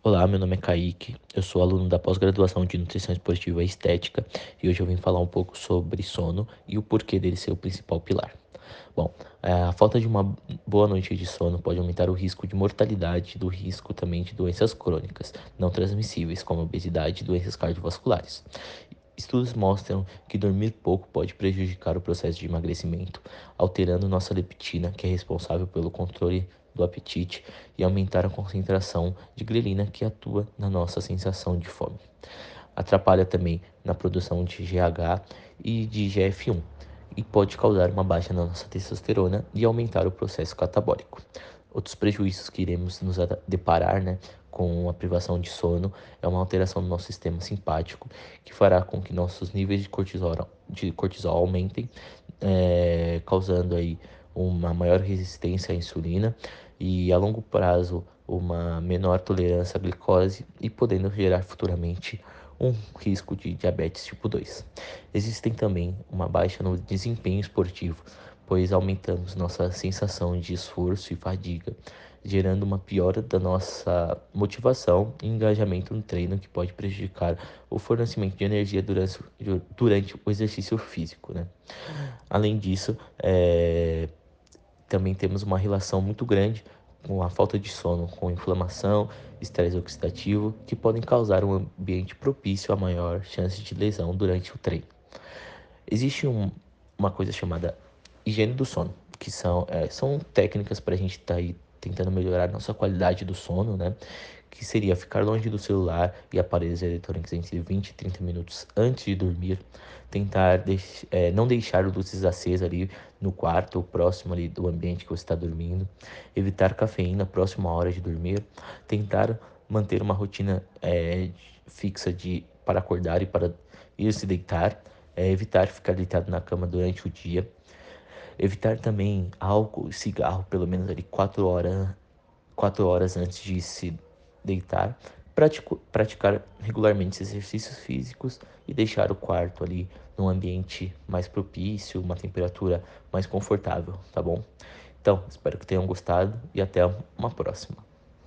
Olá, meu nome é Kaique, eu sou aluno da pós-graduação de Nutrição Esportiva e Estética e hoje eu vim falar um pouco sobre sono e o porquê dele ser o principal pilar. Bom, é, a falta de uma boa noite de sono pode aumentar o risco de mortalidade, do risco também de doenças crônicas não transmissíveis, como obesidade e doenças cardiovasculares. Estudos mostram que dormir pouco pode prejudicar o processo de emagrecimento, alterando nossa leptina, que é responsável pelo controle do apetite, e aumentar a concentração de grelina que atua na nossa sensação de fome. Atrapalha também na produção de GH e de GF1 e pode causar uma baixa na nossa testosterona e aumentar o processo catabólico. Outros prejuízos que iremos nos deparar né, com a privação de sono é uma alteração do nosso sistema simpático, que fará com que nossos níveis de cortisol, de cortisol aumentem, é, causando aí uma maior resistência à insulina e a longo prazo uma menor tolerância à glicose e podendo gerar futuramente um risco de diabetes tipo 2. Existem também uma baixa no desempenho esportivo, pois aumentamos nossa sensação de esforço e fadiga, gerando uma piora da nossa motivação e engajamento no treino que pode prejudicar o fornecimento de energia durante, durante o exercício físico. Né? Além disso, é, também temos uma relação muito grande com a falta de sono, com inflamação, estresse oxidativo, que podem causar um ambiente propício a maior chance de lesão durante o treino. Existe um, uma coisa chamada higiene do sono, que são, é, são técnicas para a gente estar tá aí tentando melhorar nossa qualidade do sono, né? Que seria ficar longe do celular e aparelhos eletrônicos entre 20 e 30 minutos antes de dormir, tentar deix é, não deixar luzes acesas ali no quarto ou próximo ali do ambiente que você está dormindo, evitar cafeína próximo à hora de dormir, tentar manter uma rotina é, fixa de para acordar e para ir se deitar, é, evitar ficar deitado na cama durante o dia, Evitar também álcool e cigarro pelo menos ali 4 horas, 4 horas antes de se deitar. Pratico, praticar regularmente exercícios físicos e deixar o quarto ali num ambiente mais propício, uma temperatura mais confortável, tá bom? Então, espero que tenham gostado e até uma próxima.